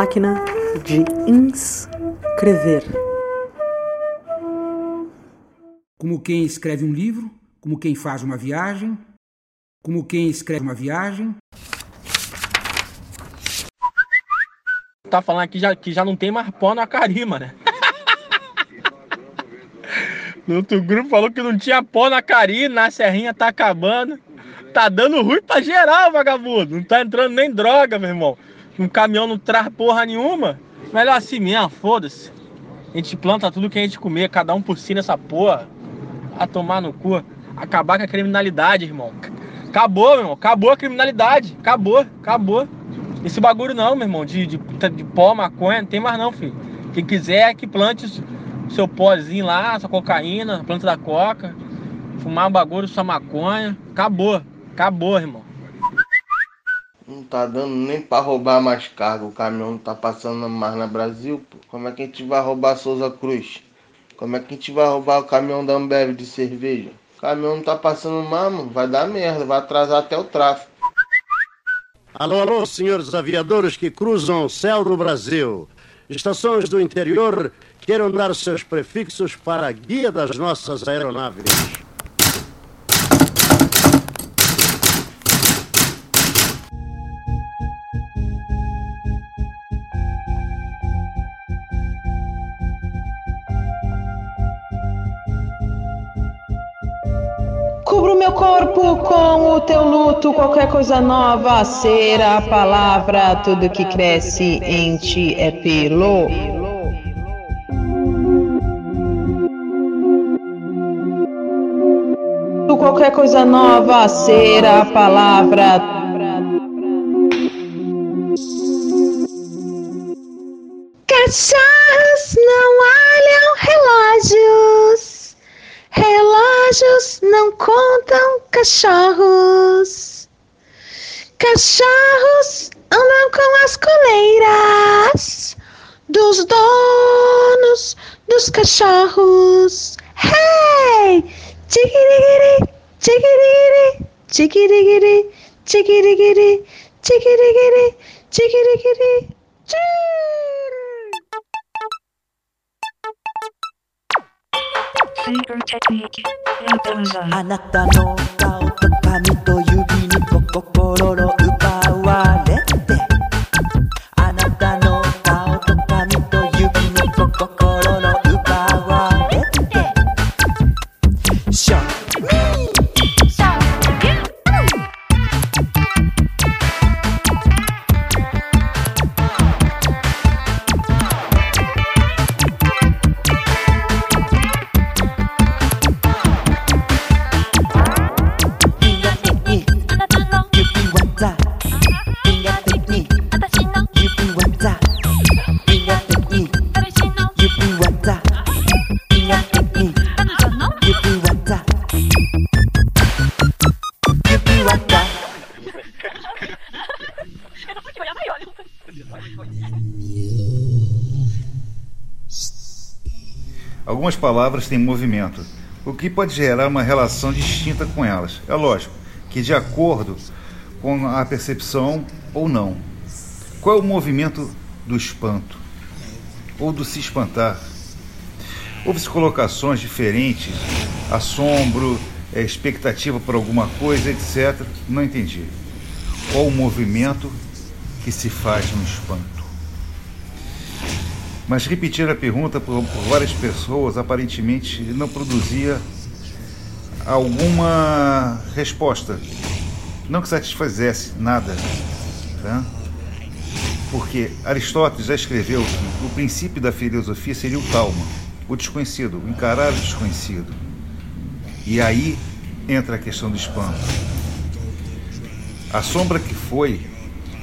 Máquina de inscrever. Como quem escreve um livro, como quem faz uma viagem, como quem escreve uma viagem. Tá falando aqui já, que já não tem mais pó na carima, né? No outro grupo falou que não tinha pó na carina, na serrinha tá acabando. Tá dando ruim pra geral, vagabundo. Não tá entrando nem droga, meu irmão. Um caminhão não traz porra nenhuma. Melhor assim mesmo, foda-se. A gente planta tudo que a gente comer, cada um por si nessa porra. A tomar no cu. Acabar com a criminalidade, irmão. Acabou, meu irmão. Acabou a criminalidade. Acabou, acabou. Esse bagulho não, meu irmão, de, de, de pó, maconha, não tem mais não, filho. Quem quiser que plante seu pozinho lá, sua cocaína, planta da coca, fumar um bagulho, sua maconha. Acabou, acabou, irmão. Não tá dando nem pra roubar mais carga. O caminhão não tá passando mais na Brasil, pô. Como é que a gente vai roubar Souza Cruz? Como é que a gente vai roubar o caminhão da Ambev de cerveja? O caminhão não tá passando mais, mano. Vai dar merda, vai atrasar até o tráfego. Alô, alô, senhores aviadores que cruzam o céu do Brasil. Estações do interior queiram dar seus prefixos para a guia das nossas aeronaves. Meu corpo com o teu luto, qualquer coisa nova será a palavra, tudo que cresce em ti é pelo. Qualquer coisa nova será a palavra. Cachorros cachorros. Cachorros andam com as coleiras dos donos dos cachorros. Hey! Chiquirigiri, chiquirigiri, chiquirigiri, chiquirigiri, chiquirigiri, chiquirigiri, Finger technique. Yakuza. あなたの顔と 髪と指にポコポロロ Algumas palavras têm movimento, o que pode gerar uma relação distinta com elas. É lógico que de acordo com a percepção ou não. Qual é o movimento do espanto? Ou do se espantar? Houve colocações diferentes, assombro, eh, expectativa por alguma coisa, etc. Não entendi. Qual o movimento que se faz no espanto? Mas repetir a pergunta por, por várias pessoas aparentemente não produzia alguma resposta. Não que satisfizesse nada. Tá? Porque Aristóteles já escreveu que o princípio da filosofia seria o talma, o desconhecido, o encarar o desconhecido. E aí entra a questão do espanto. A sombra que foi,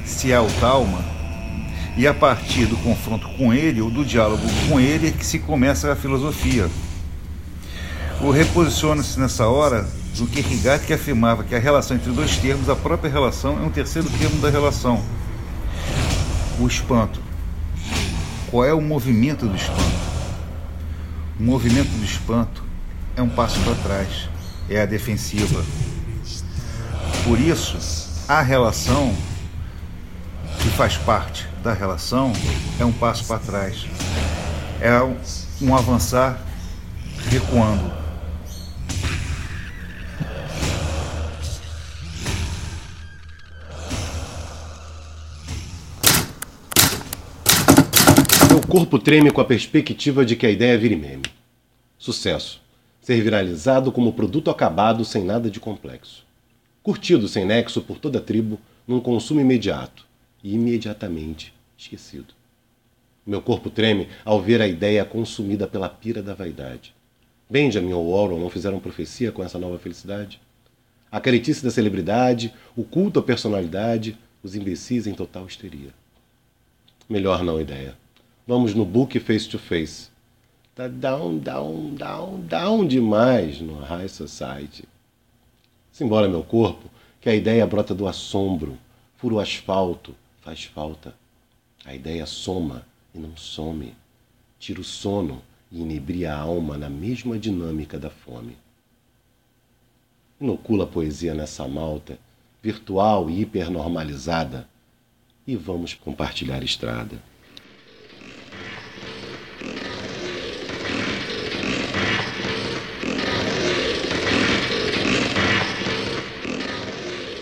se é o talma, e a partir do confronto com ele, ou do diálogo com ele, é que se começa a filosofia. O reposiciona-se nessa hora do Kierkegaard que afirmava que a relação entre dois termos, a própria relação, é um terceiro termo da relação. O espanto. Qual é o movimento do espanto? O movimento do espanto é um passo para trás, é a defensiva. Por isso, a relação que faz parte da relação é um passo para trás, é um, um avançar recuando. Meu corpo treme com a perspectiva de que a ideia vire meme. Sucesso. Ser viralizado como produto acabado sem nada de complexo. Curtido sem nexo por toda a tribo, num consumo imediato e imediatamente esquecido. Meu corpo treme ao ver a ideia consumida pela pira da vaidade. Benjamin ou Warren não fizeram profecia com essa nova felicidade? A caretice da celebridade, o culto à personalidade, os imbecis em total histeria. Melhor não, ideia. Vamos no book face to face. Tá down, down, down, down demais no High Society. Simbora, meu corpo, que a ideia brota do assombro, fura o asfalto, faz falta. A ideia soma e não some. Tira o sono e inebria a alma na mesma dinâmica da fome. Inocula a poesia nessa malta, virtual e hipernormalizada, e vamos compartilhar estrada.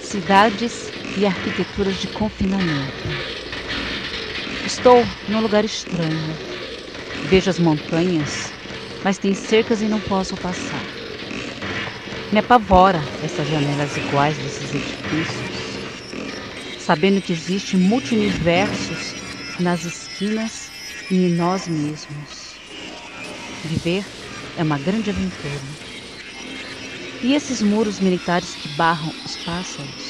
Cidades e arquiteturas de confinamento. Estou num lugar estranho. Vejo as montanhas, mas tem cercas e não posso passar. Me apavora essas janelas iguais desses edifícios, sabendo que existem multiversos nas esquinas e em nós mesmos. Viver é uma grande aventura. E esses muros militares que barram os pássaros?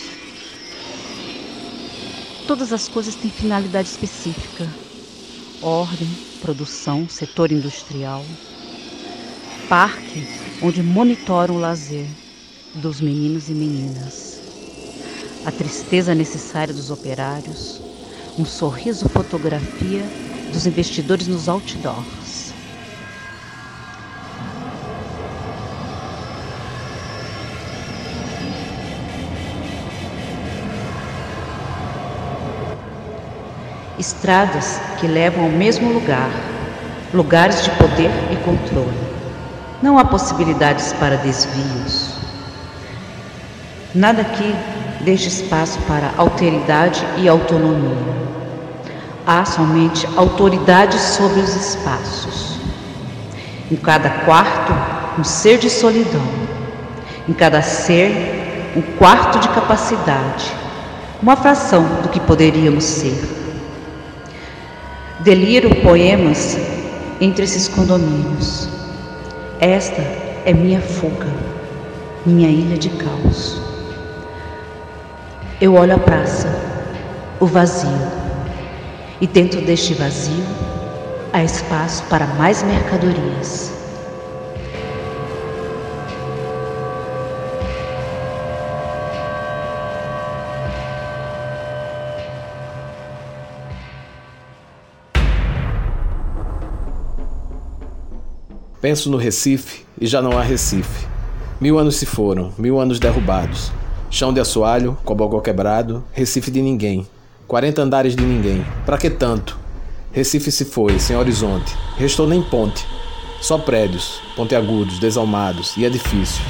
Todas as coisas têm finalidade específica: ordem, produção, setor industrial, parque onde monitoram o lazer dos meninos e meninas, a tristeza necessária dos operários, um sorriso fotografia dos investidores nos outdoors. Estradas que levam ao mesmo lugar, lugares de poder e controle. Não há possibilidades para desvios. Nada aqui deixa espaço para alteridade e autonomia. Há somente autoridade sobre os espaços. Em cada quarto, um ser de solidão. Em cada ser, um quarto de capacidade. Uma fração do que poderíamos ser. Deliro poemas entre esses condomínios. Esta é minha fuga, minha ilha de caos. Eu olho a praça, o vazio, e dentro deste vazio há espaço para mais mercadorias. Penso no Recife e já não há Recife. Mil anos se foram, mil anos derrubados. Chão de assoalho, cobogó quebrado, Recife de ninguém. Quarenta andares de ninguém. Pra que tanto? Recife se foi, sem horizonte. Restou nem ponte. Só prédios, ponteagudos, desalmados e edifícios.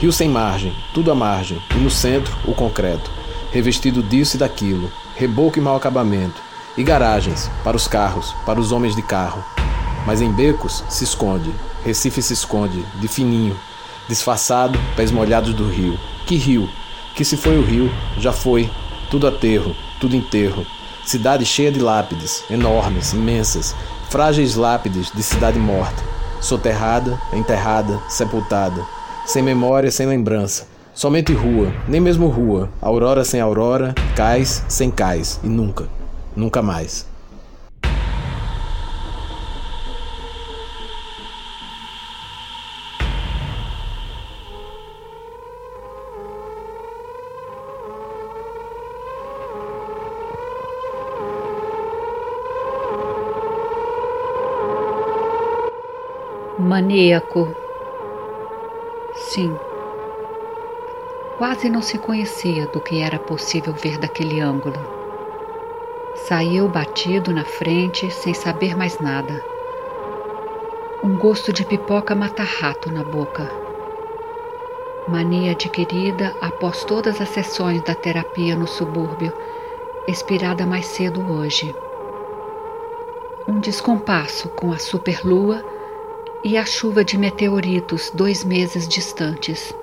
Rio sem margem, tudo à margem, e no centro, o concreto, revestido disso e daquilo, reboco e mau acabamento, e garagens, para os carros, para os homens de carro. Mas em becos se esconde, Recife se esconde, de fininho, disfarçado, pés molhados do rio. Que rio? Que se foi o rio, já foi, tudo aterro, tudo enterro. Cidade cheia de lápides, enormes, imensas, frágeis lápides de cidade morta, soterrada, enterrada, sepultada, sem memória, sem lembrança. Somente rua, nem mesmo rua, aurora sem aurora, cais sem cais, e nunca, nunca mais. Maníaco. Sim. Quase não se conhecia do que era possível ver daquele ângulo. Saiu batido na frente, sem saber mais nada. Um gosto de pipoca mata-rato na boca. Mania adquirida após todas as sessões da terapia no subúrbio, expirada mais cedo hoje. Um descompasso com a superlua e a chuva de meteoritos dois meses distantes.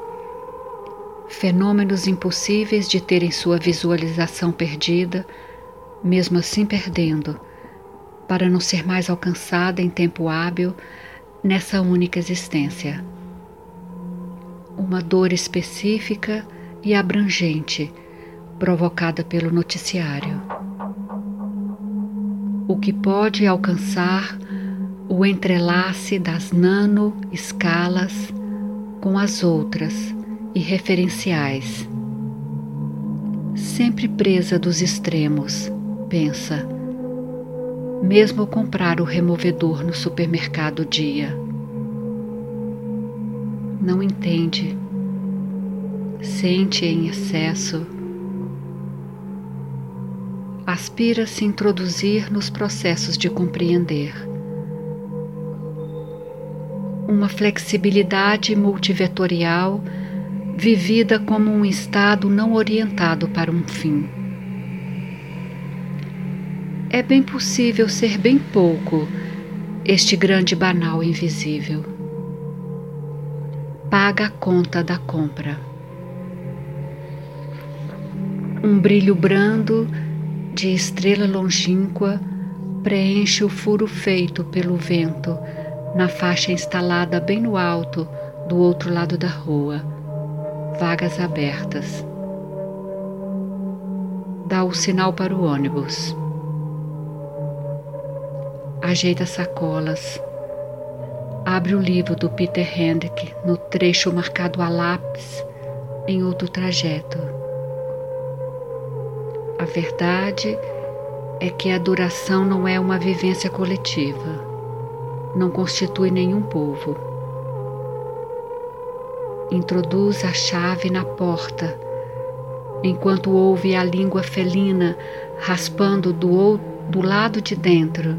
Fenômenos impossíveis de terem sua visualização perdida, mesmo assim perdendo, para não ser mais alcançada em tempo hábil nessa única existência. Uma dor específica e abrangente provocada pelo noticiário. O que pode alcançar o entrelace das nano-escalas com as outras e referenciais. Sempre presa dos extremos, pensa. Mesmo comprar o removedor no supermercado dia. Não entende. Sente em excesso. Aspira se introduzir nos processos de compreender uma flexibilidade multivetorial vivida como um estado não orientado para um fim. É bem possível ser bem pouco este grande banal invisível. Paga a conta da compra. Um brilho brando de estrela longínqua preenche o furo feito pelo vento na faixa instalada bem no alto do outro lado da rua, vagas abertas. Dá o sinal para o ônibus. Ajeita sacolas. Abre o livro do Peter Hendrick no trecho marcado a lápis em outro trajeto. A verdade é que a duração não é uma vivência coletiva não constitui nenhum povo. Introduz a chave na porta, enquanto ouve a língua felina raspando do, do lado de dentro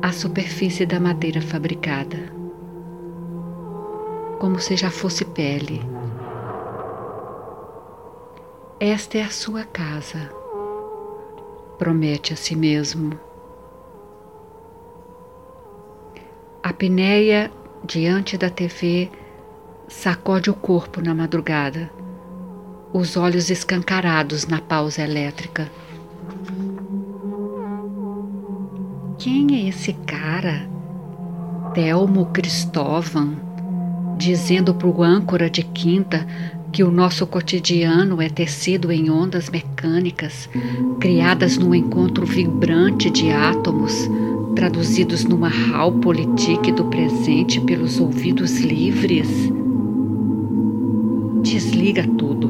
a superfície da madeira fabricada, como se já fosse pele. Esta é a sua casa, promete a si mesmo. A Pinéia, diante da TV, sacode o corpo na madrugada, os olhos escancarados na pausa elétrica. Quem é esse cara? Telmo Cristóvão, dizendo para o âncora de quinta que o nosso cotidiano é tecido em ondas mecânicas, criadas num encontro vibrante de átomos, traduzidos numa politique do presente pelos ouvidos livres. Desliga tudo.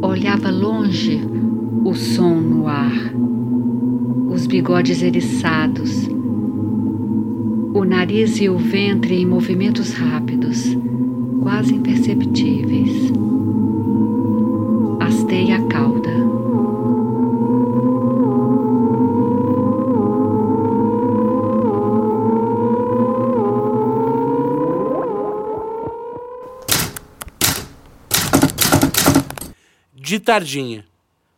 Olhava longe o som no ar, os bigodes eriçados, o nariz e o ventre em movimentos rápidos, quase imperceptíveis. Tardinha.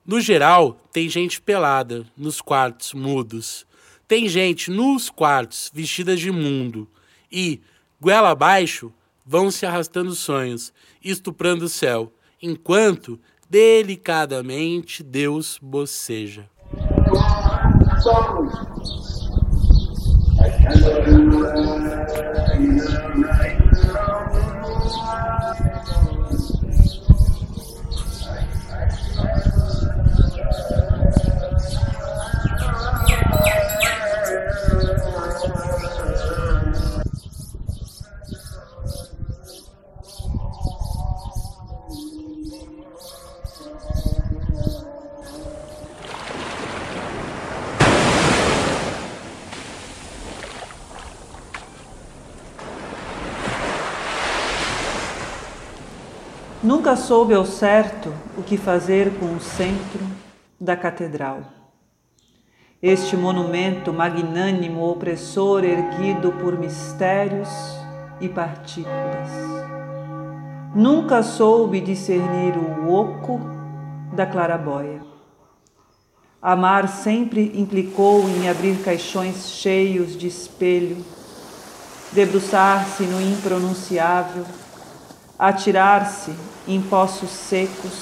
No geral, tem gente pelada nos quartos mudos. Tem gente nos quartos vestida de mundo. E, goela abaixo, vão se arrastando sonhos, estuprando o céu, enquanto delicadamente Deus boceja. Somos. Nunca soube ao certo o que fazer com o centro da catedral. Este monumento magnânimo opressor erguido por mistérios e partículas. Nunca soube discernir o oco da clarabóia. Amar sempre implicou em abrir caixões cheios de espelho, debruçar-se no impronunciável, atirar-se em poços secos,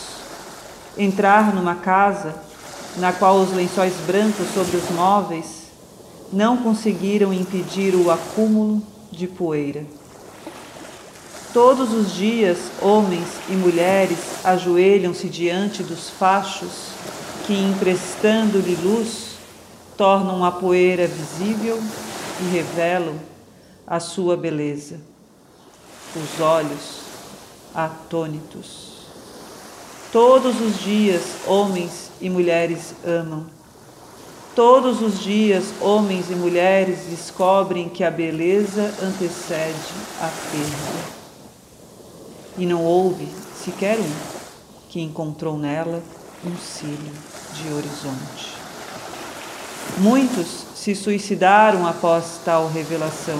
entrar numa casa na qual os lençóis brancos sobre os móveis não conseguiram impedir o acúmulo de poeira. Todos os dias, homens e mulheres ajoelham-se diante dos fachos que, emprestando-lhe luz, tornam a poeira visível e revelam a sua beleza. Os olhos atônitos. Todos os dias, homens e mulheres amam. Todos os dias, homens e mulheres descobrem que a beleza antecede a perda. E não houve sequer um que encontrou nela um cílio de horizonte. Muitos se suicidaram após tal revelação,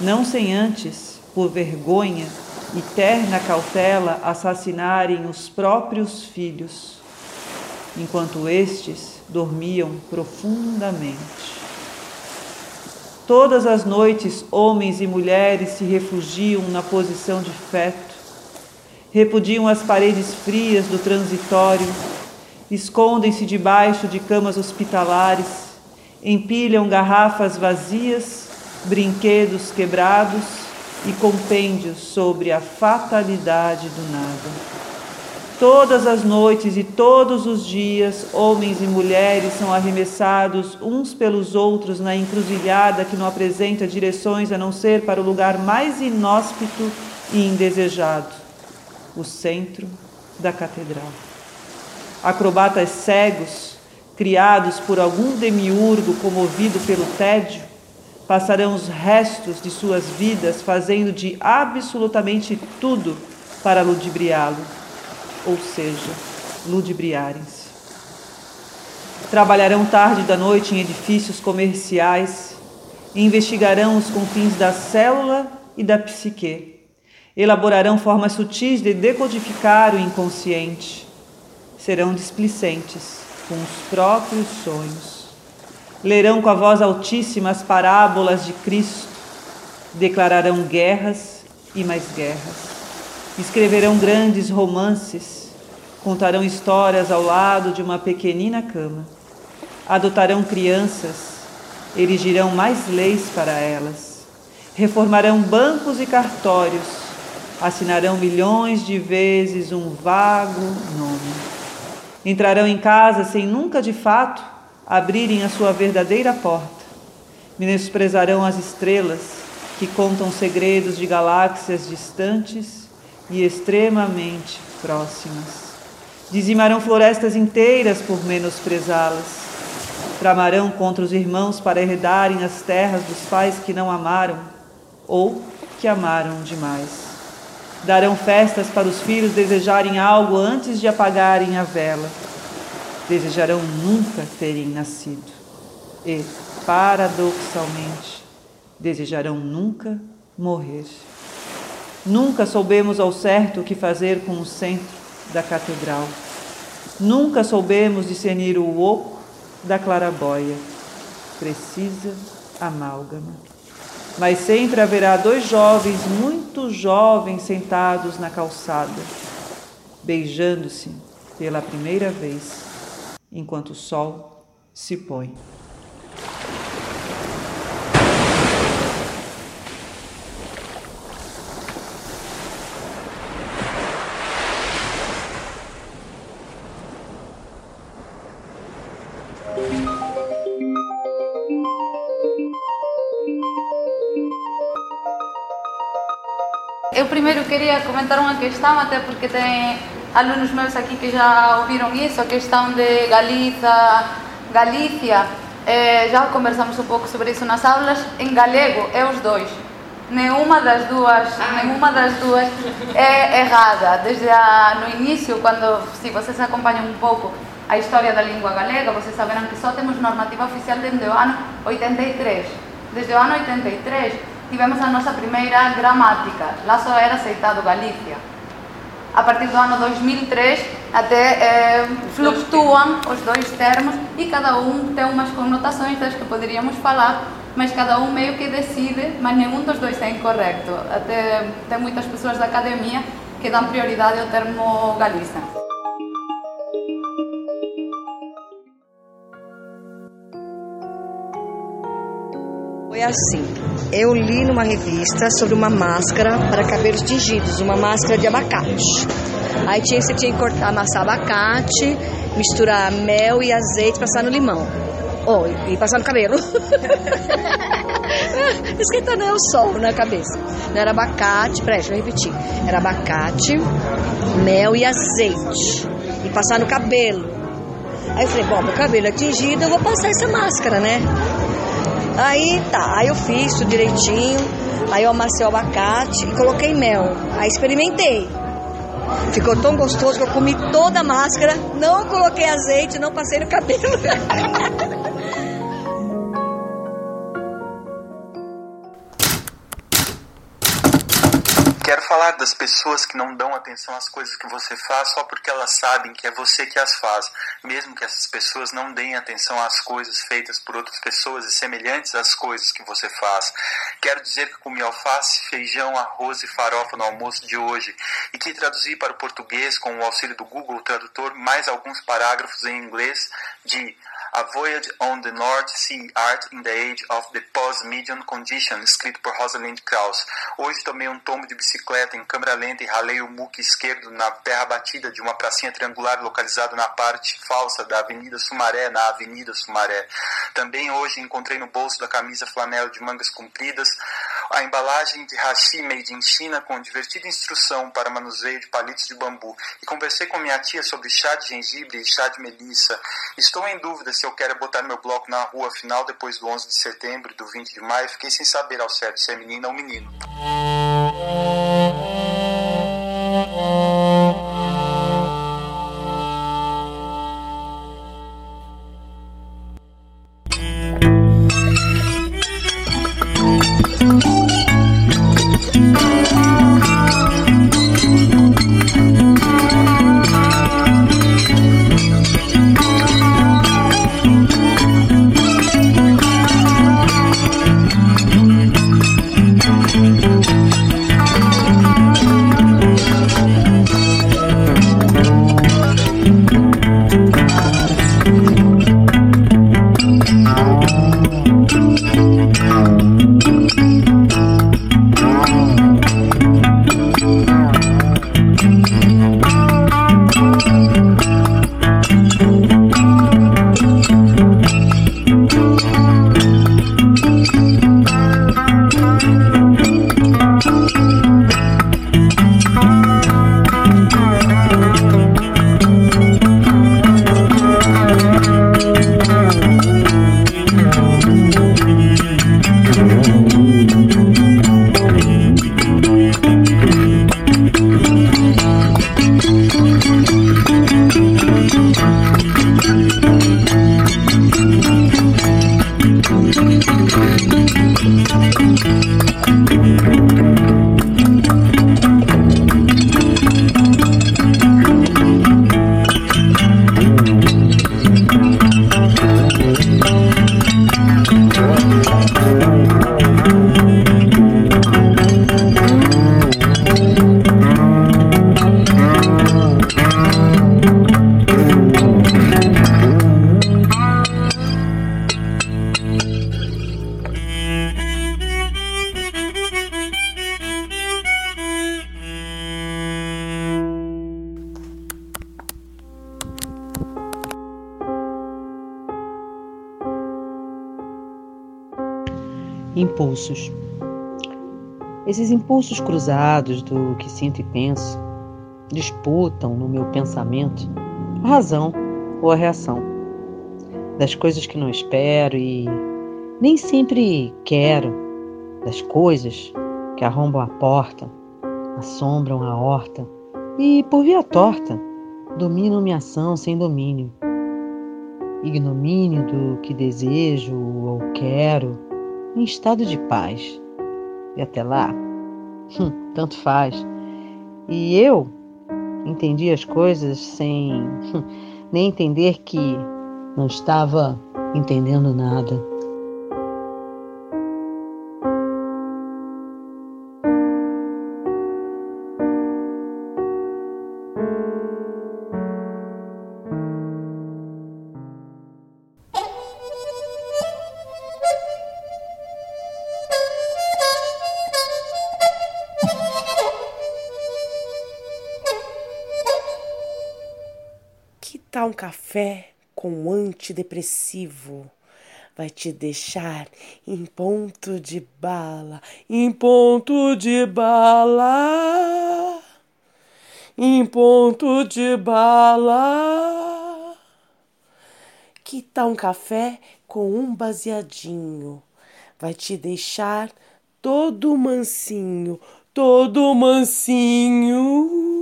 não sem antes, por vergonha e terna cautela, assassinarem os próprios filhos, enquanto estes dormiam profundamente. Todas as noites, homens e mulheres se refugiam na posição de feto, repudiam as paredes frias do transitório, escondem-se debaixo de camas hospitalares, empilham garrafas vazias, brinquedos quebrados e compêndios sobre a fatalidade do nada. Todas as noites e todos os dias, homens e mulheres são arremessados uns pelos outros na encruzilhada que não apresenta direções a não ser para o lugar mais inóspito e indesejado o centro da catedral. Acrobatas cegos, criados por algum demiurgo comovido pelo tédio, passarão os restos de suas vidas fazendo de absolutamente tudo para ludibriá-lo, ou seja, ludibriarem-se. Trabalharão tarde da noite em edifícios comerciais, investigarão os confins da célula e da psique, elaborarão formas sutis de decodificar o inconsciente, serão displicentes com os próprios sonhos lerão com a voz altíssima as parábolas de Cristo, declararão guerras e mais guerras, escreverão grandes romances, contarão histórias ao lado de uma pequenina cama, adotarão crianças, erigirão mais leis para elas, reformarão bancos e cartórios, assinarão milhões de vezes um vago nome, entrarão em casa sem nunca de fato abrirem a sua verdadeira porta. Menosprezarão as estrelas que contam segredos de galáxias distantes e extremamente próximas. Dizimarão florestas inteiras por menosprezá-las. Tramarão contra os irmãos para herdarem as terras dos pais que não amaram ou que amaram demais. Darão festas para os filhos desejarem algo antes de apagarem a vela desejarão nunca terem nascido e, paradoxalmente, desejarão nunca morrer. Nunca soubemos ao certo o que fazer com o centro da catedral. Nunca soubemos discernir o oco da clarabóia. Precisa amálgama. Mas sempre haverá dois jovens, muito jovens, sentados na calçada, beijando-se pela primeira vez enquanto o sol se põe. Eu primeiro queria comentar uma questão, até porque tem alunos meus aqui que já ouviram isso, a questão de Galiza, Galícia. É, já conversamos um pouco sobre isso nas aulas. Em galego é os dois. nenhuma das duas, nenhuma das duas é errada. Desde a, no início, quando, se vocês acompanham um pouco a história da língua galega, vocês saberão que só temos normativa oficial desde o ano 83. Desde o ano 83 tivemos a nossa primeira gramática. Lá só era aceitado Galícia. A partir do ano 2003 até eh, flutuam os dois termos e cada um tem umas conotações das que poderíamos falar, mas cada um meio que decide, mas nenhum dos dois é incorreto. Até tem muitas pessoas da academia que dão prioridade ao termo Galícia. Foi assim. Eu li numa revista sobre uma máscara para cabelos tingidos, uma máscara de abacate. Aí tinha, você tinha que cortar, amassar abacate, misturar mel e azeite, passar no limão. Oh, e passar no cabelo. Esquentando é o sol na cabeça. Não era abacate, deixa eu repetir. Era abacate, mel e azeite. E passar no cabelo. Aí eu falei, bom, meu cabelo é tingido, eu vou passar essa máscara, né? Aí tá, aí eu fiz tudo direitinho, aí eu amassei o abacate e coloquei mel. Aí experimentei. Ficou tão gostoso que eu comi toda a máscara, não coloquei azeite, não passei no cabelo. Quero falar das pessoas que não dão atenção às coisas que você faz só porque elas sabem que é você que as faz, mesmo que essas pessoas não deem atenção às coisas feitas por outras pessoas e semelhantes às coisas que você faz. Quero dizer que comi alface, feijão, arroz e farofa no almoço de hoje e que traduzi para o português com o auxílio do Google Tradutor mais alguns parágrafos em inglês de A Voyage on the North Sea Art in the Age of the Post-Medium Condition, escrito por Rosalind Krauss. Hoje tomei um tombo de bicicleta em câmera lenta e ralei o muque esquerdo na terra batida de uma pracinha triangular localizada na parte falsa da Avenida Sumaré, na Avenida Sumaré. Também hoje encontrei no bolso da camisa flanela de mangas compridas a embalagem de hashi made in China com divertida instrução para manuseio de palitos de bambu e conversei com minha tia sobre chá de gengibre e chá de melissa. Estou em dúvida se eu quero botar meu bloco na rua afinal depois do 11 de setembro e do 20 de maio, fiquei sem saber ao certo se é menina ou menino. Impulsos. Esses impulsos cruzados do que sinto e penso disputam no meu pensamento a razão ou a reação das coisas que não espero e nem sempre quero, das coisas que arrombam a porta, assombram a horta e, por via torta, dominam minha ação sem domínio. Ignomínio do que desejo ou quero, em estado de paz. E até lá, hum, tanto faz. E eu entendi as coisas sem hum, nem entender que não estava entendendo nada. Café com antidepressivo? Vai te deixar em ponto de bala, em ponto de bala, em ponto de bala. Que tal um café com um baseadinho? Vai te deixar todo mansinho, todo mansinho,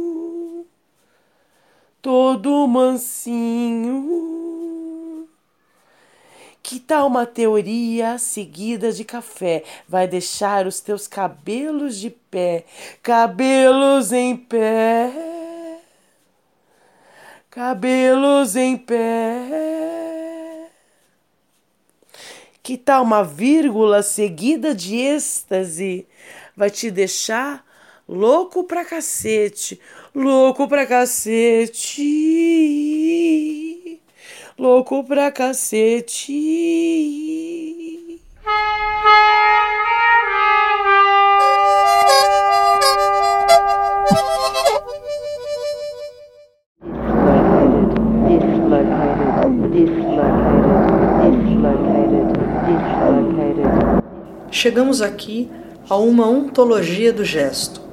todo mansinho. Que tal uma teoria seguida de café? Vai deixar os teus cabelos de pé, cabelos em pé, cabelos em pé. Que tal uma vírgula seguida de êxtase? Vai te deixar louco pra cacete, louco pra cacete, louco pra cacete. Chegamos aqui a uma ontologia do gesto,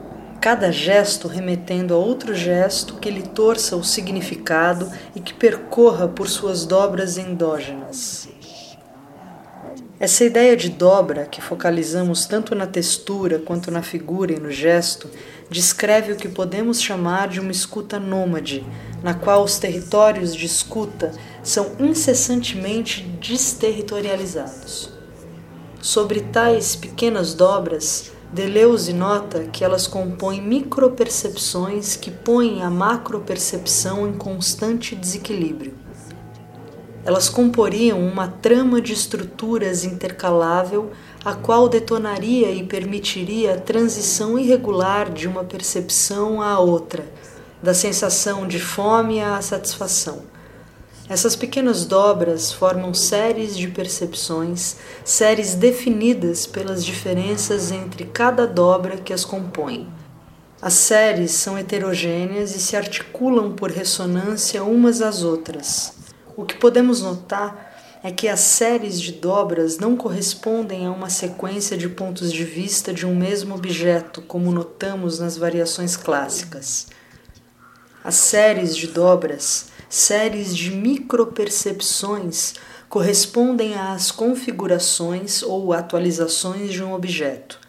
cada gesto remetendo a outro gesto que lhe torça o significado e que percorra por suas dobras endógenas. Essa ideia de dobra, que focalizamos tanto na textura quanto na figura e no gesto, descreve o que podemos chamar de uma escuta nômade, na qual os territórios de escuta são incessantemente desterritorializados. Sobre tais pequenas dobras, Deleuze nota que elas compõem micropercepções que põem a macropercepção em constante desequilíbrio. Elas comporiam uma trama de estruturas intercalável, a qual detonaria e permitiria a transição irregular de uma percepção à outra, da sensação de fome à satisfação. Essas pequenas dobras formam séries de percepções, séries definidas pelas diferenças entre cada dobra que as compõe. As séries são heterogêneas e se articulam por ressonância umas às outras. O que podemos notar é que as séries de dobras não correspondem a uma sequência de pontos de vista de um mesmo objeto, como notamos nas variações clássicas. As séries de dobras, séries de micropercepções, correspondem às configurações ou atualizações de um objeto.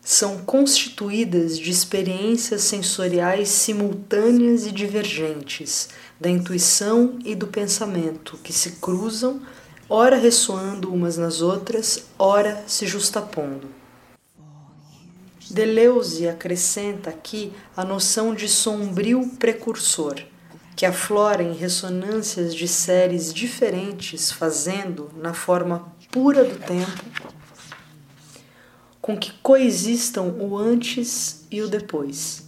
São constituídas de experiências sensoriais simultâneas e divergentes, da intuição e do pensamento, que se cruzam, ora ressoando umas nas outras, ora se justapondo. Deleuze acrescenta aqui a noção de sombrio precursor, que aflora em ressonâncias de séries diferentes, fazendo, na forma pura do tempo, com que coexistam o antes e o depois.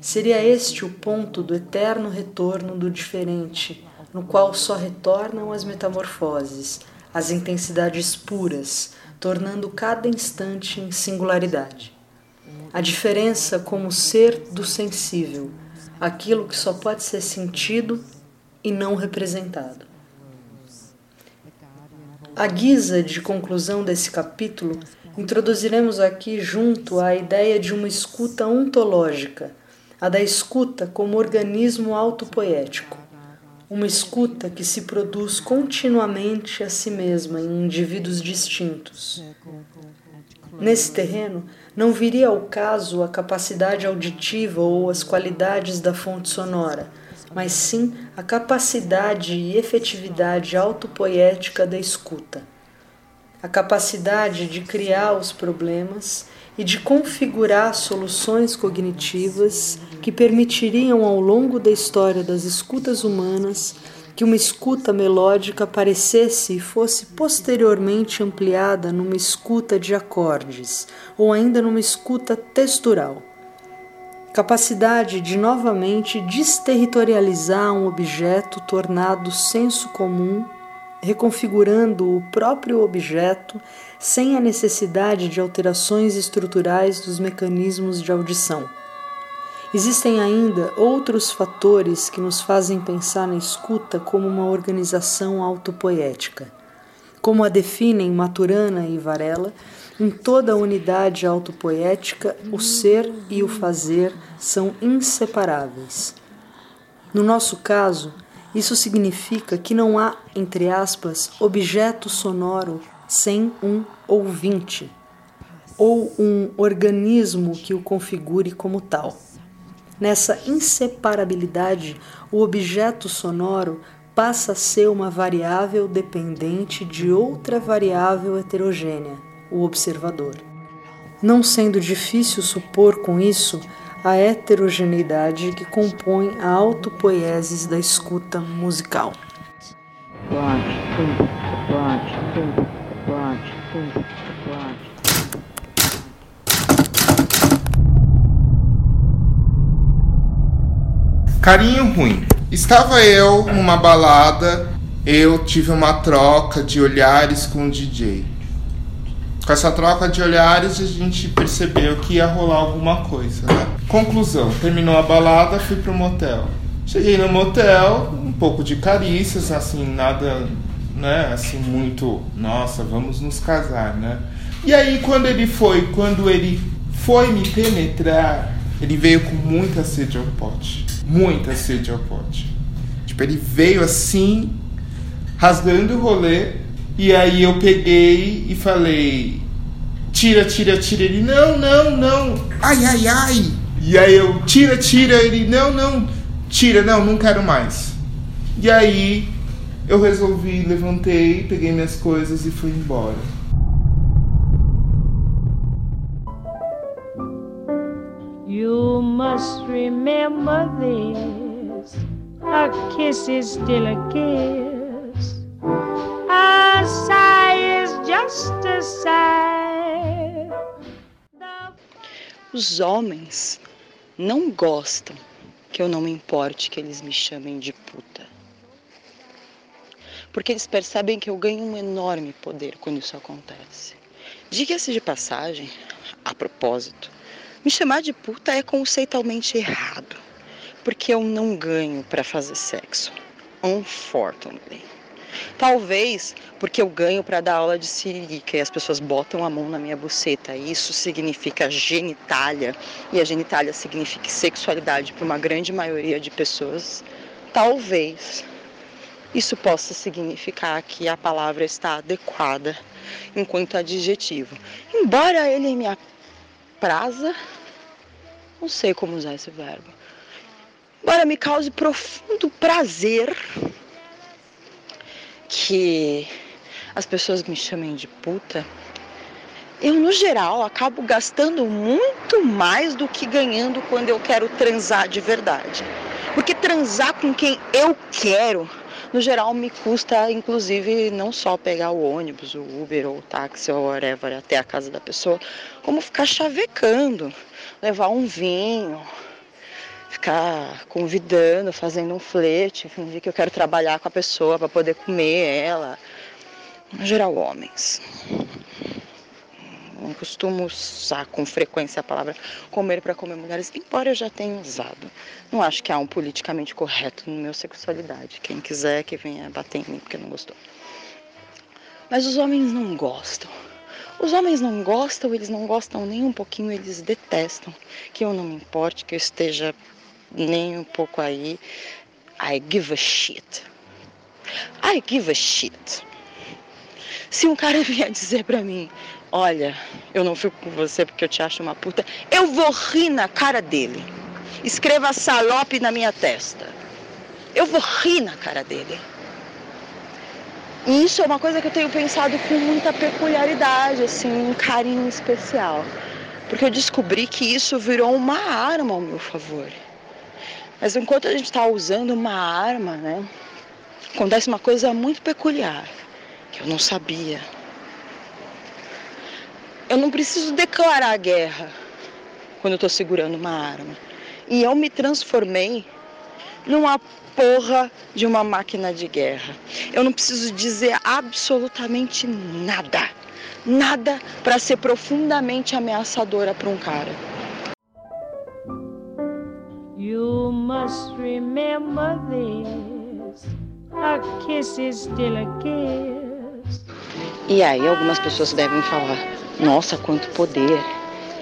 Seria este o ponto do eterno retorno do diferente, no qual só retornam as metamorfoses, as intensidades puras, tornando cada instante em singularidade. A diferença como ser do sensível, aquilo que só pode ser sentido e não representado. A guisa de conclusão desse capítulo, introduziremos aqui junto a ideia de uma escuta ontológica, a da escuta como organismo autopoético, uma escuta que se produz continuamente a si mesma em indivíduos distintos. Nesse terreno, não viria ao caso a capacidade auditiva ou as qualidades da fonte sonora, mas sim a capacidade e efetividade autopoética da escuta. A capacidade de criar os problemas e de configurar soluções cognitivas que permitiriam ao longo da história das escutas humanas que uma escuta melódica aparecesse e fosse posteriormente ampliada numa escuta de acordes ou ainda numa escuta textural. Capacidade de novamente desterritorializar um objeto tornado senso comum, reconfigurando o próprio objeto sem a necessidade de alterações estruturais dos mecanismos de audição. Existem ainda outros fatores que nos fazem pensar na escuta como uma organização autopoética. Como a definem Maturana e Varela, em toda a unidade autopoética, o ser e o fazer são inseparáveis. No nosso caso, isso significa que não há, entre aspas, objeto sonoro sem um ouvinte, ou um organismo que o configure como tal. Nessa inseparabilidade, o objeto sonoro passa a ser uma variável dependente de outra variável heterogênea, o observador. Não sendo difícil supor com isso a heterogeneidade que compõe a autopoiesis da escuta musical. Carinho ruim. Estava eu numa balada, eu tive uma troca de olhares com o DJ. Com essa troca de olhares, a gente percebeu que ia rolar alguma coisa, né? Conclusão: terminou a balada, fui pro motel. Cheguei no motel, um pouco de carícias, assim, nada, né, assim, muito, nossa, vamos nos casar, né? E aí, quando ele foi, quando ele foi me penetrar, ele veio com muita sede ao pote. Muita sede ao pote. Tipo, ele veio assim, rasgando o rolê, e aí eu peguei e falei: tira, tira, tira. Ele: não, não, não, ai, ai, ai. E aí eu: tira, tira. Ele: não, não, tira, não, não quero mais. E aí eu resolvi, levantei, peguei minhas coisas e fui embora. You must remember this. A kiss is still a kiss. A sigh is just a sigh. Os homens não gostam que eu não me importe que eles me chamem de puta. Porque eles percebem que eu ganho um enorme poder quando isso acontece. Diga-se de passagem, a propósito, me chamar de puta é conceitualmente errado, porque eu não ganho para fazer sexo. Unfortunately. Talvez porque eu ganho para dar aula de siririca e as pessoas botam a mão na minha buceta. Isso significa genitália e a genitália significa sexualidade para uma grande maioria de pessoas. Talvez isso possa significar que a palavra está adequada enquanto adjetivo. Embora ele me praza, não sei como usar esse verbo. Embora me cause profundo prazer que as pessoas me chamem de puta, eu no geral acabo gastando muito mais do que ganhando quando eu quero transar de verdade. Porque transar com quem eu quero, no geral me custa inclusive não só pegar o ônibus, o Uber ou o táxi ou whatever até a casa da pessoa, como ficar chavecando, levar um vinho, ficar convidando, fazendo um flerte, fingir que eu quero trabalhar com a pessoa para poder comer ela. No geral, homens. Não costumo usar com frequência a palavra comer para comer mulheres, embora eu já tenha usado. Não acho que há um politicamente correto no meu sexualidade. Quem quiser que venha bater em mim porque não gostou. Mas os homens não gostam. Os homens não gostam, eles não gostam nem um pouquinho, eles detestam. Que eu não me importe, que eu esteja nem um pouco aí. I give a shit. I give a shit. Se um cara vier dizer pra mim, Olha, eu não fico com você porque eu te acho uma puta. Eu vou rir na cara dele. Escreva salope na minha testa. Eu vou rir na cara dele. E isso é uma coisa que eu tenho pensado com muita peculiaridade, assim, um carinho especial. Porque eu descobri que isso virou uma arma ao meu favor. Mas enquanto a gente está usando uma arma, né, acontece uma coisa muito peculiar, que eu não sabia. Eu não preciso declarar guerra quando eu estou segurando uma arma. E eu me transformei numa porra de uma máquina de guerra. Eu não preciso dizer absolutamente nada. Nada para ser profundamente ameaçadora para um cara. You must remember this. A kiss is still a kiss. E aí algumas pessoas devem falar, nossa, quanto poder.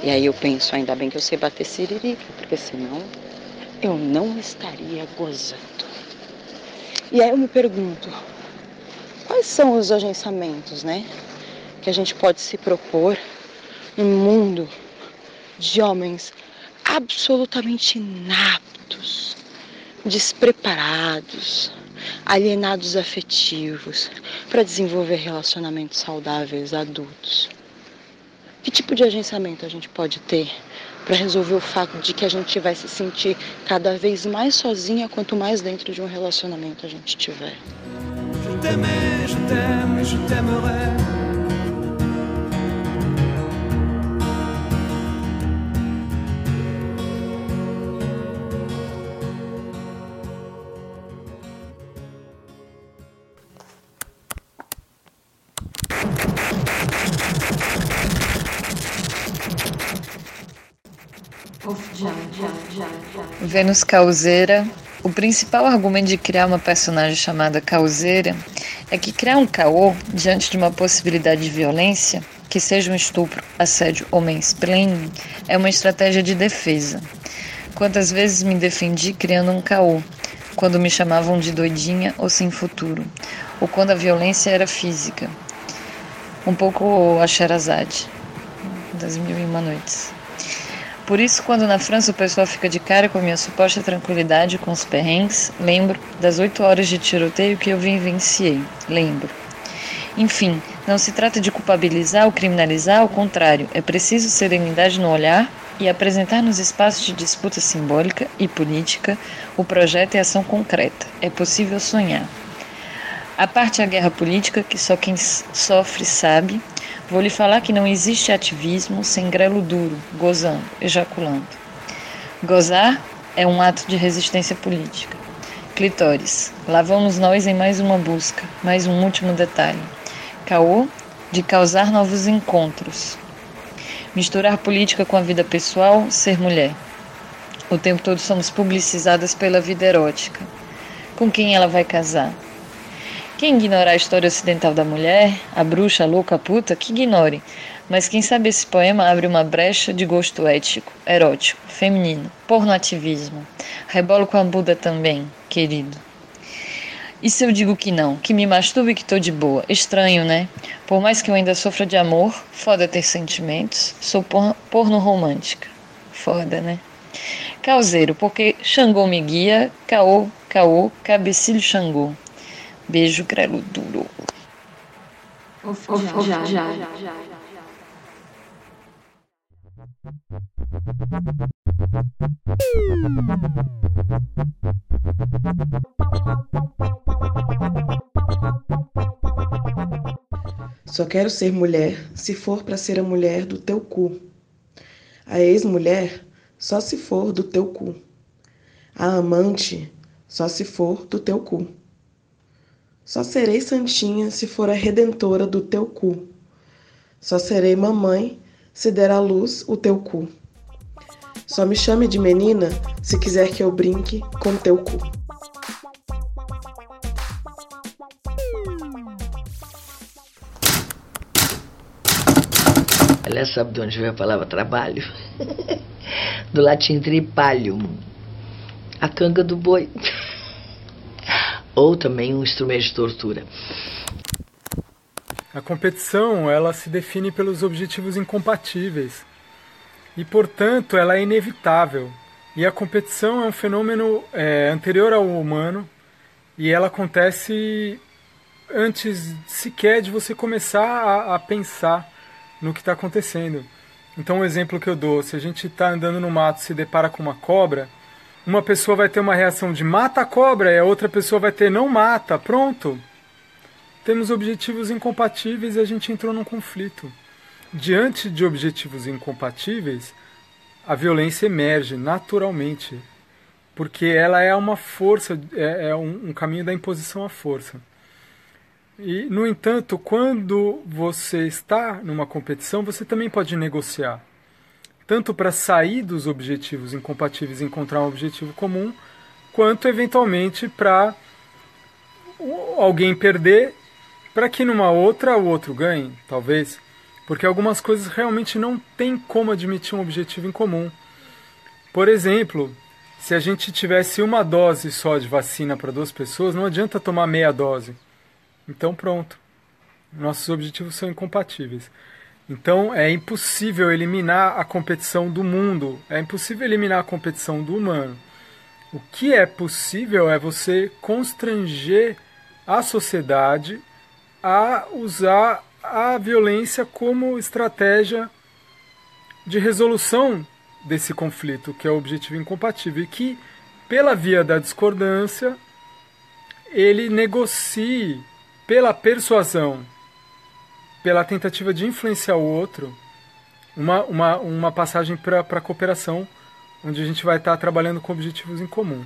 E aí eu penso, ainda bem que eu sei bater siririca, porque senão eu não estaria gozando. E aí eu me pergunto, quais são os agenciamentos, né? Que a gente pode se propor num mundo de homens absolutamente inaptos, despreparados, alienados afetivos para desenvolver relacionamentos saudáveis adultos. Que tipo de agenciamento a gente pode ter para resolver o fato de que a gente vai se sentir cada vez mais sozinha quanto mais dentro de um relacionamento a gente tiver? Je Vênus Causeira. O principal argumento de criar uma personagem chamada Causeira é que criar um caô diante de uma possibilidade de violência, que seja um estupro, assédio ou mansplaining, é uma estratégia de defesa. Quantas vezes me defendi criando um caô, quando me chamavam de doidinha ou sem futuro, ou quando a violência era física. Um pouco a Sherazade, das Mil e Uma Noites. Por isso, quando na França o pessoal fica de cara com a minha suposta tranquilidade com os perrengues, lembro das oito horas de tiroteio que eu vivenciei. Lembro. Enfim, não se trata de culpabilizar ou criminalizar, ao contrário, é preciso serenidade no olhar e apresentar nos espaços de disputa simbólica e política o projeto e ação concreta. É possível sonhar. A parte a guerra política, que só quem sofre sabe, Vou lhe falar que não existe ativismo sem grelo duro, gozando, ejaculando. Gozar é um ato de resistência política. Clitóris, lá vamos nós em mais uma busca, mais um último detalhe. Caô, de causar novos encontros. Misturar política com a vida pessoal, ser mulher. O tempo todo somos publicizadas pela vida erótica. Com quem ela vai casar? Quem ignorar a história ocidental da mulher, a bruxa, a louca, a puta, que ignore. Mas quem sabe esse poema abre uma brecha de gosto ético, erótico, feminino, pornoativismo. Rebolo com a Buda também, querido. E se eu digo que não, que me masturbe que tô de boa? Estranho, né? Por mais que eu ainda sofra de amor, foda ter sentimentos, sou por porno romântica. Foda, né? Causeiro, porque Xangô me guia, caô, caô, cabecilho Xangô. Beijo grelo duro. Já, já, Só quero ser mulher se for para ser a mulher do teu cu. A ex-mulher só se for do teu cu. A amante só se for do teu cu. Só serei santinha se for a redentora do teu cu. Só serei mamãe se der à luz o teu cu. Só me chame de menina se quiser que eu brinque com teu cu. Aliás, sabe de onde veio a palavra trabalho? do latim tripalium, a canga do boi. Ou também um instrumento de tortura. A competição, ela se define pelos objetivos incompatíveis. E, portanto, ela é inevitável. E a competição é um fenômeno é, anterior ao humano e ela acontece antes sequer de você começar a, a pensar no que está acontecendo. Então, um exemplo que eu dou: se a gente está andando no mato e se depara com uma cobra, uma pessoa vai ter uma reação de mata a cobra e a outra pessoa vai ter não mata, pronto. Temos objetivos incompatíveis e a gente entrou num conflito. Diante de objetivos incompatíveis, a violência emerge naturalmente, porque ela é uma força, é, é um, um caminho da imposição à força. E, no entanto, quando você está numa competição, você também pode negociar. Tanto para sair dos objetivos incompatíveis e encontrar um objetivo comum, quanto eventualmente para alguém perder, para que numa outra o outro ganhe, talvez. Porque algumas coisas realmente não tem como admitir um objetivo em comum. Por exemplo, se a gente tivesse uma dose só de vacina para duas pessoas, não adianta tomar meia dose então pronto. Nossos objetivos são incompatíveis. Então é impossível eliminar a competição do mundo, é impossível eliminar a competição do humano. O que é possível é você constranger a sociedade a usar a violência como estratégia de resolução desse conflito, que é o objetivo incompatível, e que, pela via da discordância, ele negocie pela persuasão, pela tentativa de influenciar o outro, uma, uma, uma passagem para a cooperação, onde a gente vai estar tá trabalhando com objetivos em comum.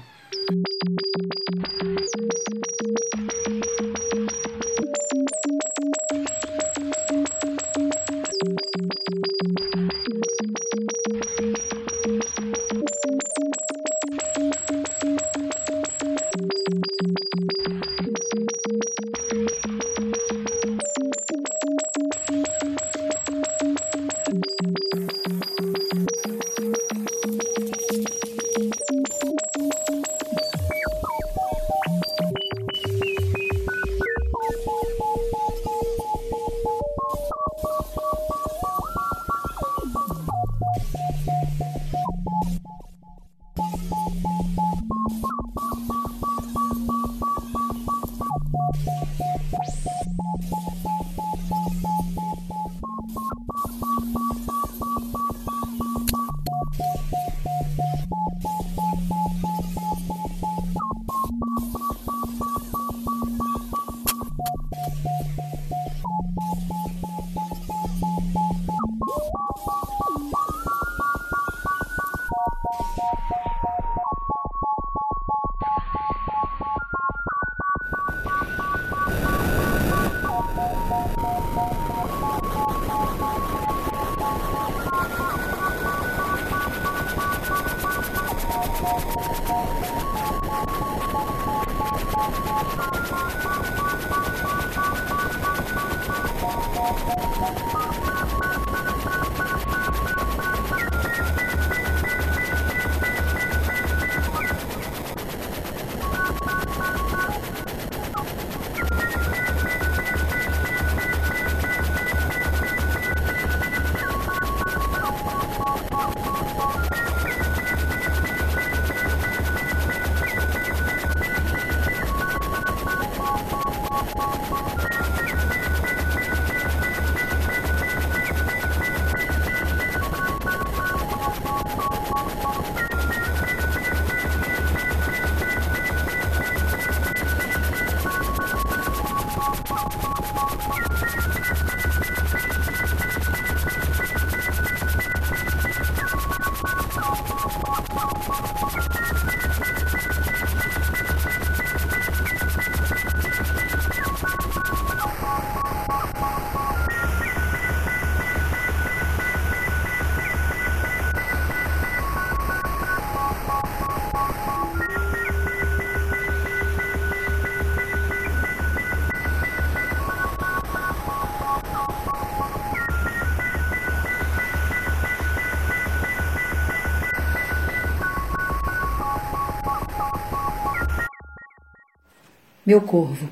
Meu corvo,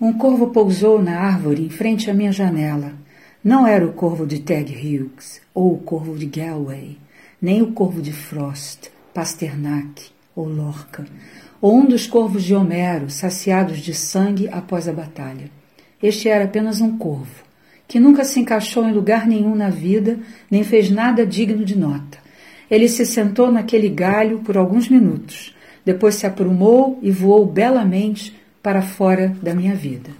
Um corvo pousou na árvore em frente à minha janela. Não era o corvo de Ted Hughes ou o corvo de Galway, nem o corvo de Frost, Pasternak ou Lorca, ou um dos corvos de Homero, saciados de sangue após a batalha. Este era apenas um corvo, que nunca se encaixou em lugar nenhum na vida, nem fez nada digno de nota. Ele se sentou naquele galho por alguns minutos, depois se aprumou e voou belamente para fora da minha vida.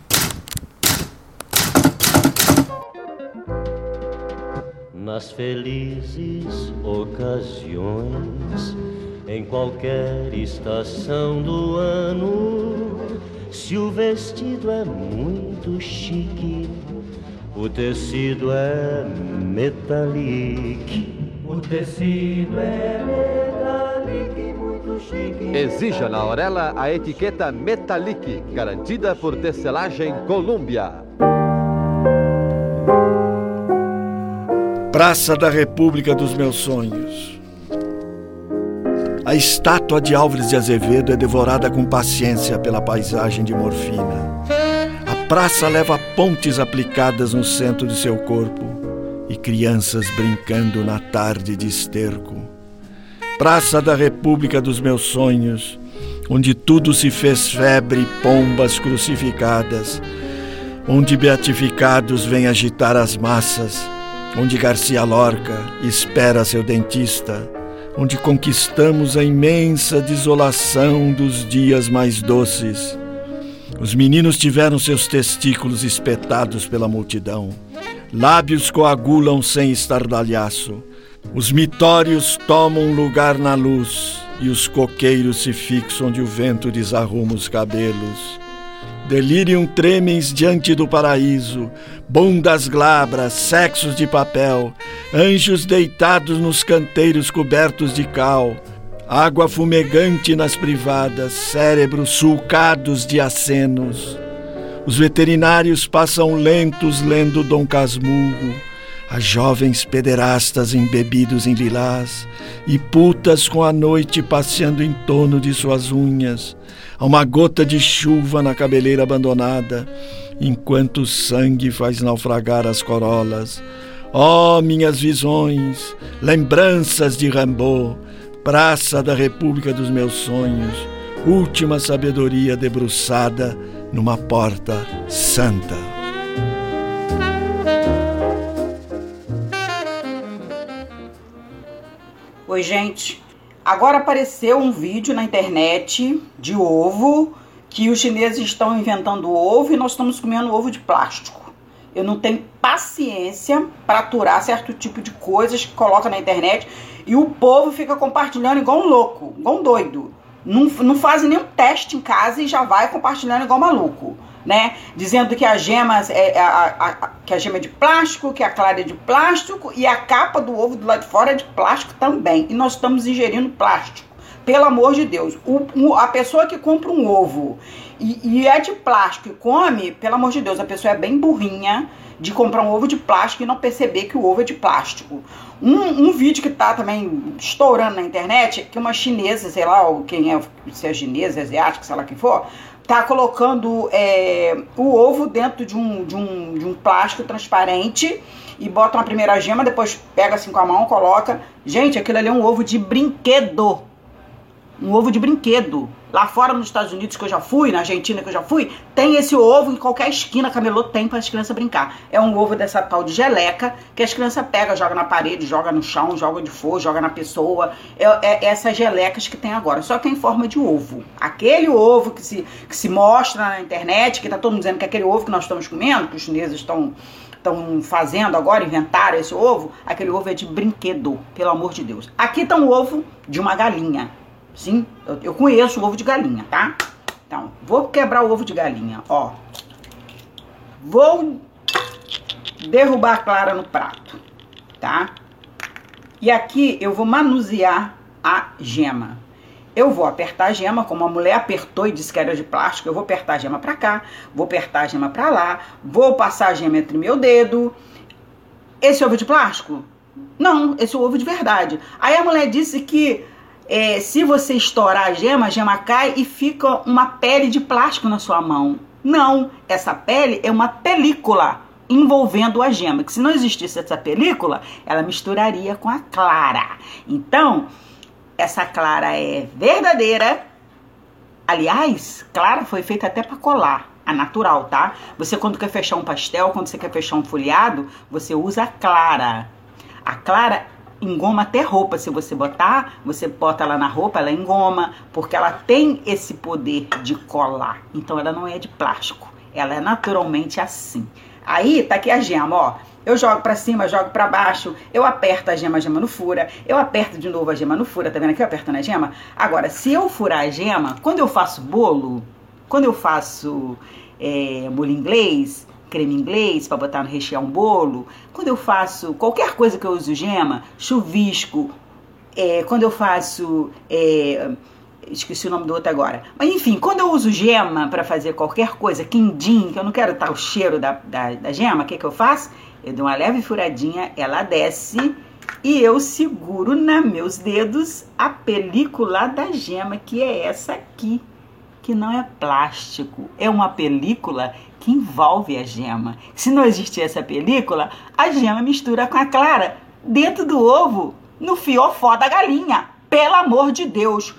Nas felizes ocasiões, em qualquer estação do ano, se o vestido é muito chique, o tecido é metallic. O tecido é chique. Exija na Aurela a etiqueta Metallic, garantida por tecelagem Colômbia. Praça da República dos Meus Sonhos. A estátua de Álvares de Azevedo é devorada com paciência pela paisagem de morfina. A praça leva pontes aplicadas no centro de seu corpo e crianças brincando na tarde de esterco. Praça da República dos Meus Sonhos, onde tudo se fez febre pombas crucificadas, onde beatificados vêm agitar as massas onde Garcia Lorca espera seu dentista, onde conquistamos a imensa desolação dos dias mais doces. Os meninos tiveram seus testículos espetados pela multidão, lábios coagulam sem estardalhaço, os mitórios tomam lugar na luz e os coqueiros se fixam onde o vento desarruma os cabelos. Delirium tremens diante do paraíso, bundas glabras, sexos de papel, anjos deitados nos canteiros cobertos de cal, água fumegante nas privadas, cérebros sulcados de acenos. Os veterinários passam lentos lendo Dom Casmurro, as jovens pederastas embebidos em lilás e putas com a noite passeando em torno de suas unhas Há uma gota de chuva na cabeleira abandonada, enquanto o sangue faz naufragar as corolas. Oh, minhas visões, lembranças de Rambo, praça da República dos meus sonhos, última sabedoria debruçada numa porta santa. Oi, gente. Agora apareceu um vídeo na internet de ovo que os chineses estão inventando ovo e nós estamos comendo ovo de plástico. Eu não tenho paciência para aturar certo tipo de coisas que coloca na internet e o povo fica compartilhando igual um louco, igual um doido. Não, não faz nenhum teste em casa e já vai compartilhando igual maluco né? Dizendo que a gema é a, a, a, que a gema é de plástico, que a clara é de plástico e a capa do ovo do lado de fora é de plástico também. E nós estamos ingerindo plástico. Pelo amor de Deus, o, o, a pessoa que compra um ovo e, e, é de plástico e come, pelo amor de Deus, a pessoa é bem burrinha de comprar um ovo de plástico e não perceber que o ovo é de plástico. Um, um vídeo que tá também estourando na internet, que uma chinesa, sei lá, quem é, se é chinesa, asiática, sei lá quem for, tá colocando é, o ovo dentro de um, de, um, de um plástico transparente e bota uma primeira gema, depois pega assim com a mão, coloca. Gente, aquilo ali é um ovo de brinquedo. Um ovo de brinquedo. Lá fora nos Estados Unidos que eu já fui, na Argentina que eu já fui, tem esse ovo em qualquer esquina, camelô tem para as crianças brincar. É um ovo dessa tal de geleca que as crianças pegam, joga na parede, joga no chão, joga de for, joga na pessoa. É, é, essas gelecas que tem agora, só que é em forma de ovo. Aquele ovo que se, que se mostra na internet, que tá todo mundo dizendo que é aquele ovo que nós estamos comendo, que os chineses estão estão fazendo agora, inventaram esse ovo, aquele ovo é de brinquedo, pelo amor de Deus. Aqui tá um ovo de uma galinha. Sim, eu, eu conheço o ovo de galinha, tá? Então, vou quebrar o ovo de galinha, ó. Vou derrubar a clara no prato, tá? E aqui eu vou manusear a gema. Eu vou apertar a gema, como a mulher apertou e disse que era de plástico, eu vou apertar a gema pra cá, vou apertar a gema pra lá, vou passar a gema entre meu dedo. Esse ovo de plástico? Não, esse é ovo de verdade. Aí a mulher disse que é, se você estourar a gema, a gema cai e fica uma pele de plástico na sua mão. Não, essa pele é uma película envolvendo a gema, que se não existisse essa película, ela misturaria com a clara. Então, essa clara é verdadeira. Aliás, clara foi feita até para colar, a natural, tá? Você quando quer fechar um pastel, quando você quer fechar um folhado, você usa a clara. A clara engoma até roupa. Se você botar, você bota ela na roupa, ela engoma, porque ela tem esse poder de colar. Então ela não é de plástico, ela é naturalmente assim. Aí tá aqui a gema, ó. Eu jogo para cima, jogo para baixo, eu aperto a gema, a gema não fura, eu aperto de novo a gema não fura, tá vendo aqui eu aperto na gema? Agora, se eu furar a gema, quando eu faço bolo, quando eu faço é, molho inglês, creme inglês para botar no rechear um bolo, quando eu faço qualquer coisa que eu uso gema, chuvisco, é, quando eu faço é, esqueci o nome do outro agora. Mas enfim, quando eu uso gema para fazer qualquer coisa, quindim, que eu não quero estar o cheiro da, da, da gema, o que, que eu faço? Eu dou uma leve furadinha, ela desce e eu seguro nos meus dedos a película da gema, que é essa aqui, que não é plástico, é uma película que envolve a gema. Se não existir essa película, a gema mistura com a clara dentro do ovo, no fiofó da galinha. Pelo amor de Deus!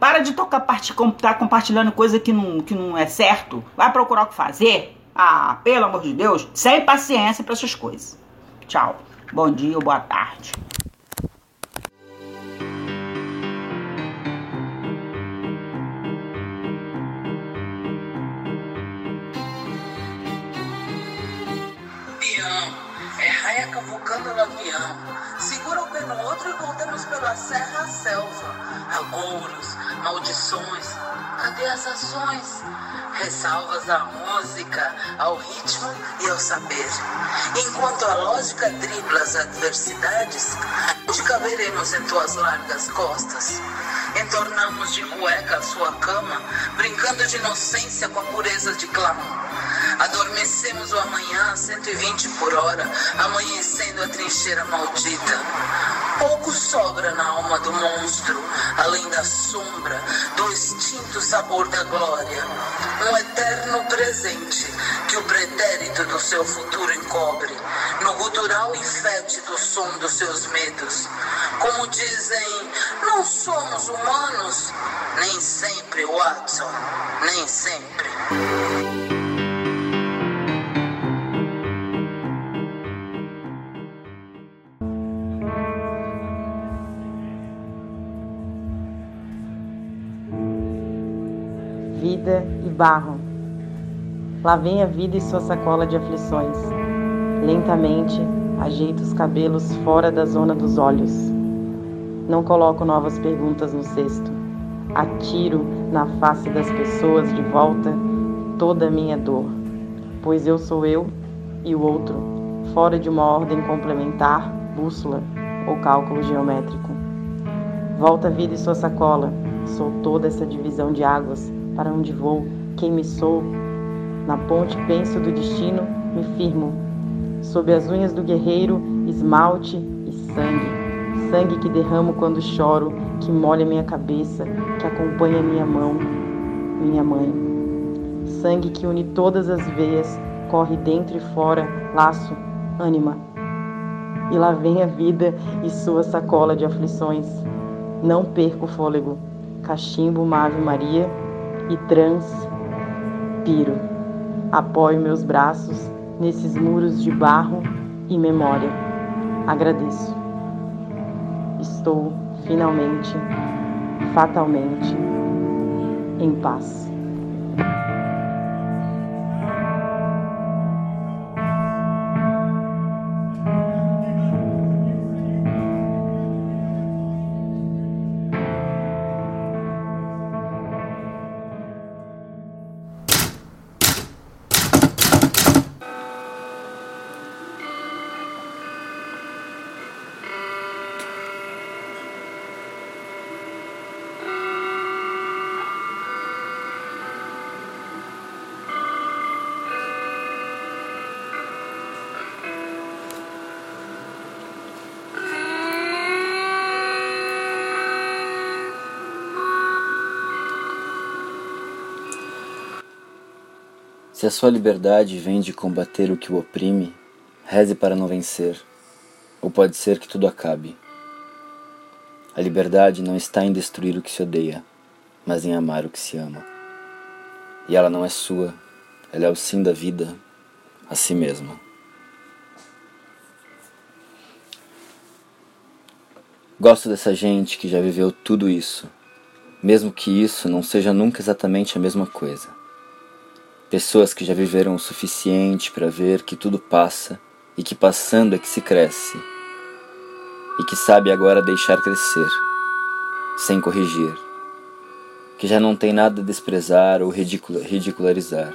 Para de tocar parte, tá compartilhando coisa que não, que não é certo. Vai procurar o que fazer. Ah, pelo amor de Deus, sem paciência para essas coisas. Tchau. Bom dia ou boa tarde. Pião, é raia cavucando avião. Segura o pé no outro e voltamos pela serra à selva. Agouros, maldições, cadê as ações? Ressalvas à música, ao ritmo e ao saber. Enquanto a lógica dribla as adversidades, onde caberemos em tuas largas costas? Entornamos de cueca a sua cama, brincando de inocência com a pureza de clamor. Adormecemos o amanhã a 120 por hora, amanhecendo a trincheira maldita. Pouco sobra na alma do monstro, além da sombra, do extinto sabor da glória. Um eterno presente que o pretérito do seu futuro encobre, no gutural e fétido som dos seus medos. Como dizem, não somos humanos, nem sempre, Watson, nem sempre. Barro. Lá vem a vida e sua sacola de aflições. Lentamente, ajeito os cabelos fora da zona dos olhos. Não coloco novas perguntas no cesto. Atiro na face das pessoas de volta toda a minha dor, pois eu sou eu e o outro, fora de uma ordem complementar, bússola ou cálculo geométrico. Volta a vida e sua sacola, sou toda essa divisão de águas para onde vou, quem me sou. Na ponte penso do destino, me firmo. Sob as unhas do guerreiro, esmalte e sangue. Sangue que derramo quando choro, que molha minha cabeça, que acompanha minha mão, minha mãe. Sangue que une todas as veias, corre dentro e fora, laço, ânima. E lá vem a vida e sua sacola de aflições. Não perco o fôlego. Cachimbo uma Ave Maria e transpiro. Apoio meus braços nesses muros de barro e memória. Agradeço. Estou finalmente, fatalmente, em paz. Se a sua liberdade vem de combater o que o oprime, reze para não vencer, ou pode ser que tudo acabe. A liberdade não está em destruir o que se odeia, mas em amar o que se ama. E ela não é sua, ela é o sim da vida, a si mesma. Gosto dessa gente que já viveu tudo isso, mesmo que isso não seja nunca exatamente a mesma coisa. Pessoas que já viveram o suficiente para ver que tudo passa e que passando é que se cresce, e que sabe agora deixar crescer, sem corrigir, que já não tem nada a desprezar ou ridicularizar,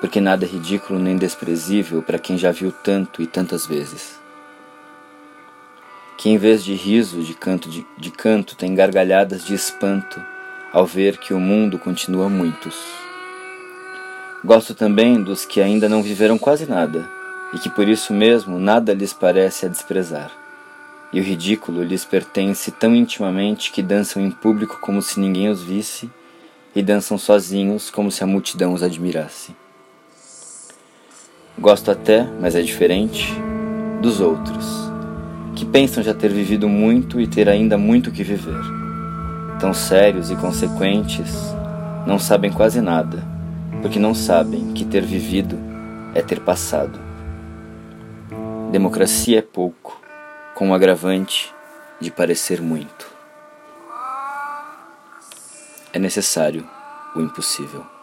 porque nada é ridículo nem desprezível para quem já viu tanto e tantas vezes que em vez de riso de canto, de, de canto tem gargalhadas de espanto ao ver que o mundo continua muitos. Gosto também dos que ainda não viveram quase nada e que por isso mesmo nada lhes parece a desprezar. E o ridículo lhes pertence tão intimamente que dançam em público como se ninguém os visse e dançam sozinhos como se a multidão os admirasse. Gosto até, mas é diferente, dos outros que pensam já ter vivido muito e ter ainda muito que viver. Tão sérios e consequentes, não sabem quase nada, porque não sabem que ter vivido é ter passado. Democracia é pouco, com o agravante de parecer muito. É necessário o impossível.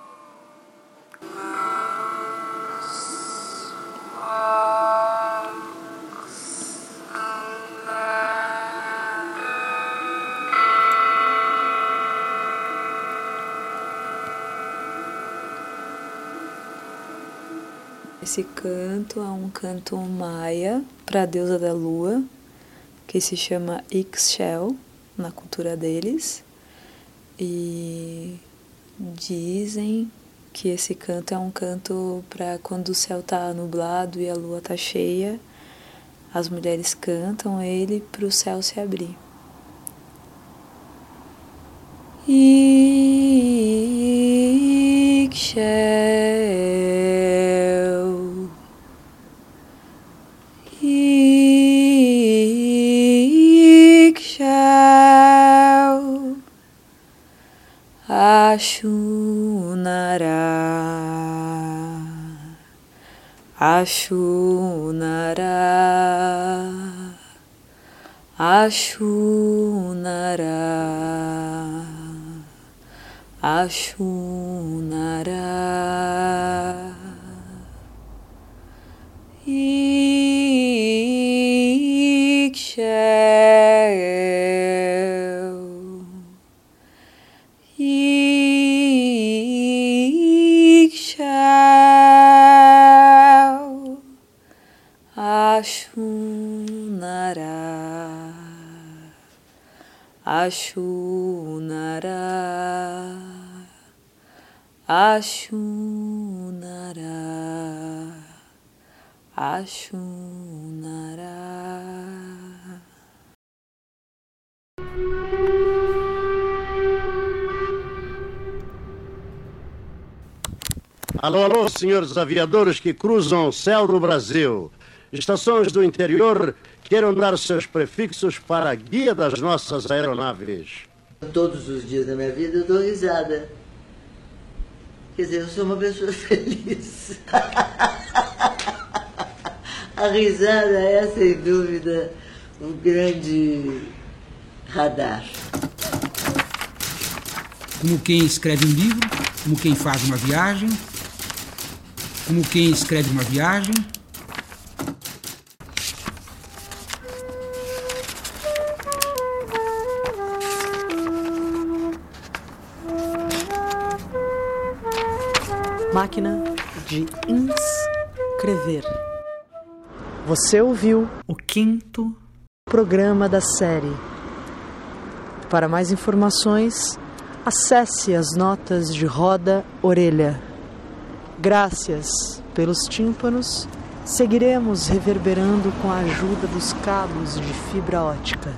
Esse canto é um canto maia para a deusa da lua, que se chama Ixchel na cultura deles. E dizem que esse canto é um canto para quando o céu está nublado e a lua está cheia, as mulheres cantam ele para o céu se abrir. Ixchel Ashunara. Ashunara. Ashunara. Ashunara Ashunara Ashunara Ashunara Alô, alô, senhores aviadores que cruzam o céu do Brasil. Estações do interior queiram dar seus prefixos para a guia das nossas aeronaves. Todos os dias da minha vida eu dou risada. Quer dizer, eu sou uma pessoa feliz. a risada é, sem dúvida, um grande radar. Como quem escreve um livro, como quem faz uma viagem, como quem escreve uma viagem. Máquina de inscrever. Você ouviu o quinto programa da série. Para mais informações, acesse as notas de roda orelha. Graças pelos tímpanos, seguiremos reverberando com a ajuda dos cabos de fibra ótica.